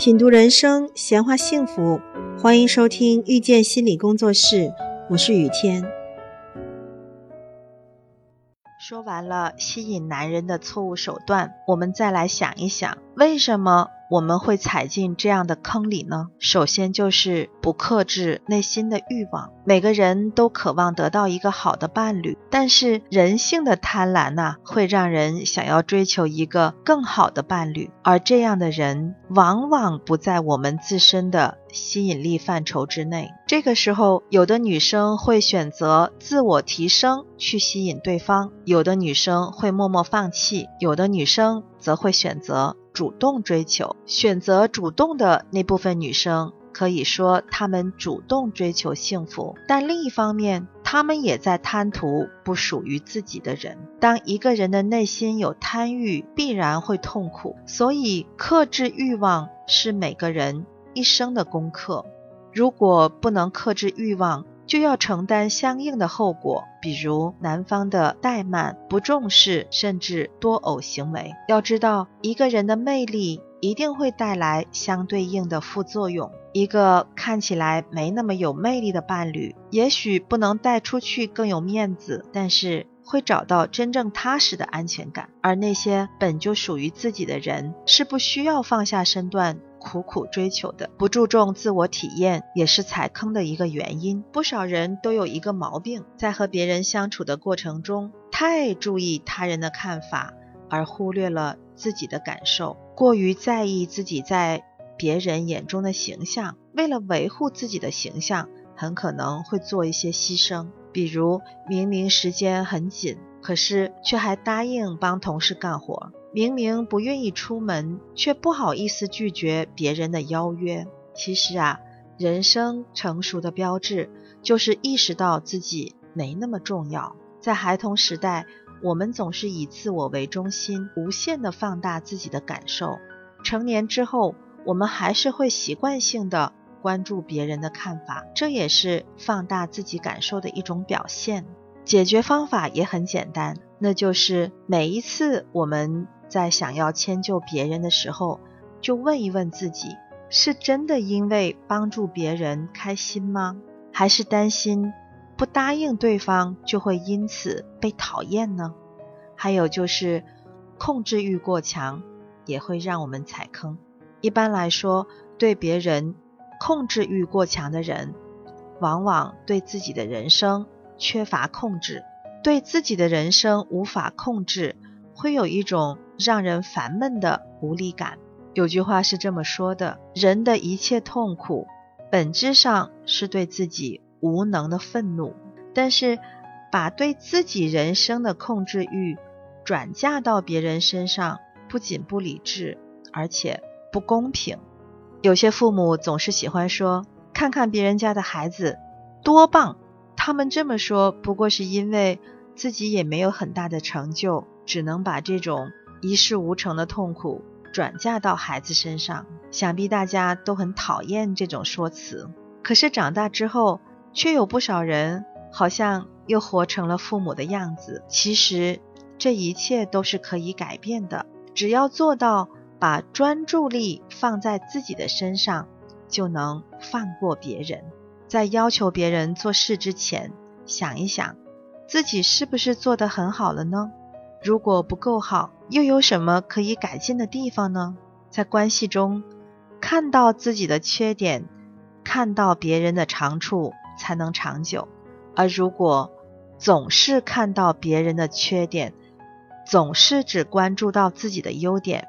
品读人生，闲话幸福，欢迎收听遇见心理工作室，我是雨天。说完了吸引男人的错误手段，我们再来想一想，为什么？我们会踩进这样的坑里呢？首先就是不克制内心的欲望。每个人都渴望得到一个好的伴侣，但是人性的贪婪呐，会让人想要追求一个更好的伴侣，而这样的人往往不在我们自身的吸引力范畴之内。这个时候，有的女生会选择自我提升去吸引对方，有的女生会默默放弃，有的女生则会选择。主动追求，选择主动的那部分女生，可以说她们主动追求幸福，但另一方面，她们也在贪图不属于自己的人。当一个人的内心有贪欲，必然会痛苦，所以克制欲望是每个人一生的功课。如果不能克制欲望，就要承担相应的后果，比如男方的怠慢、不重视，甚至多偶行为。要知道，一个人的魅力一定会带来相对应的副作用。一个看起来没那么有魅力的伴侣，也许不能带出去更有面子，但是会找到真正踏实的安全感。而那些本就属于自己的人，是不需要放下身段。苦苦追求的，不注重自我体验，也是踩坑的一个原因。不少人都有一个毛病，在和别人相处的过程中，太注意他人的看法，而忽略了自己的感受，过于在意自己在别人眼中的形象。为了维护自己的形象，很可能会做一些牺牲，比如明明时间很紧，可是却还答应帮同事干活。明明不愿意出门，却不好意思拒绝别人的邀约。其实啊，人生成熟的标志就是意识到自己没那么重要。在孩童时代，我们总是以自我为中心，无限的放大自己的感受。成年之后，我们还是会习惯性的关注别人的看法，这也是放大自己感受的一种表现。解决方法也很简单，那就是每一次我们。在想要迁就别人的时候，就问一问自己：是真的因为帮助别人开心吗？还是担心不答应对方就会因此被讨厌呢？还有就是控制欲过强，也会让我们踩坑。一般来说，对别人控制欲过强的人，往往对自己的人生缺乏控制，对自己的人生无法控制。会有一种让人烦闷的无力感。有句话是这么说的：人的一切痛苦，本质上是对自己无能的愤怒。但是，把对自己人生的控制欲转嫁到别人身上，不仅不理智，而且不公平。有些父母总是喜欢说：“看看别人家的孩子多棒。”他们这么说，不过是因为自己也没有很大的成就。只能把这种一事无成的痛苦转嫁到孩子身上，想必大家都很讨厌这种说辞。可是长大之后，却有不少人好像又活成了父母的样子。其实这一切都是可以改变的，只要做到把专注力放在自己的身上，就能放过别人。在要求别人做事之前，想一想自己是不是做得很好了呢？如果不够好，又有什么可以改进的地方呢？在关系中，看到自己的缺点，看到别人的长处，才能长久。而如果总是看到别人的缺点，总是只关注到自己的优点，